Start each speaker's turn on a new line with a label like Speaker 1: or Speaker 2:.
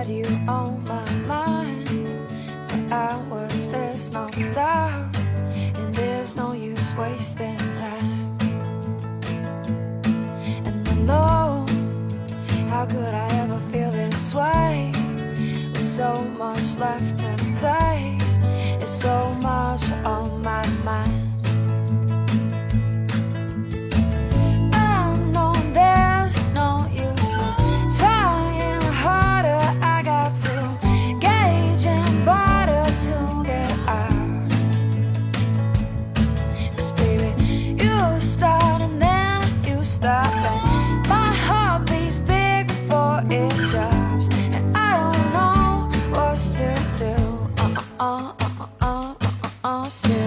Speaker 1: had you on my mind for hours. There's no doubt, and there's no use wasting say